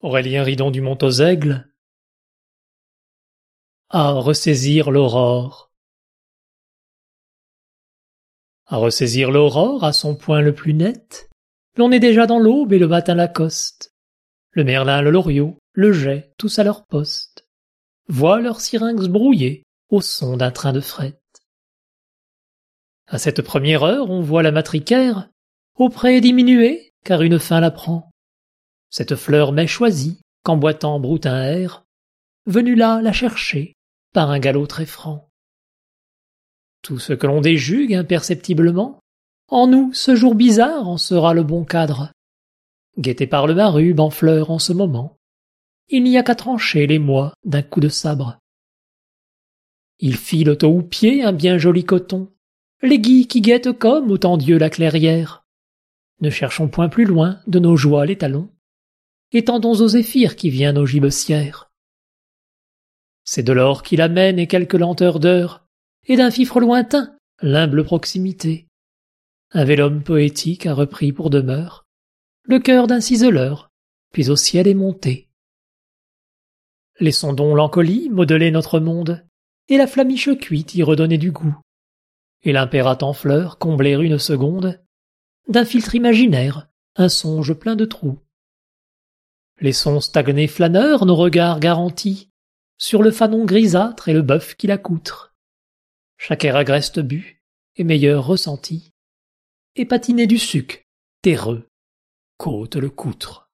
Aurélien Ridon du Mont aux Aigles À ressaisir l'aurore. À ressaisir l'aurore à son point le plus net, l'on est déjà dans l'aube et le matin l'accoste. Le merlin, le loriot, le jet, tous à leur poste, voient leurs syrinx brouillés au son d'un train de fret. À cette première heure, on voit la matricaire, au pré diminuer, car une fin la prend. Cette fleur m'est choisie, qu'emboîtant broute un air, venu là la chercher, par un galop très franc. Tout ce que l'on déjugue imperceptiblement, en nous ce jour bizarre en sera le bon cadre. Guetté par le marube en fleur en ce moment, il n'y a qu'à trancher les mois d'un coup de sabre. Il file au pied un bien joli coton, l'aiguille qui guette comme autant Dieu la clairière. Ne cherchons point plus loin de nos joies les talons, étendons aux zéphyrs qui vient nos gibecières. C'est de l'or qui l'amène et quelque lenteur d'heure, et d'un fifre lointain, l'humble proximité. Un vélum poétique a repris pour demeure le cœur d'un ciseleur, puis au ciel est monté. Laissons donc l'encolie modeler notre monde, et la flamiche cuite y redonner du goût, et l'impérat en fleurs combler une seconde d'un filtre imaginaire un songe plein de trous. Laissons stagner flâneurs nos regards garantis sur le fanon grisâtre et le bœuf qui l'accoutre. Chaque air agreste bu et meilleur ressenti, et patiner du suc, terreux, côte le coutre.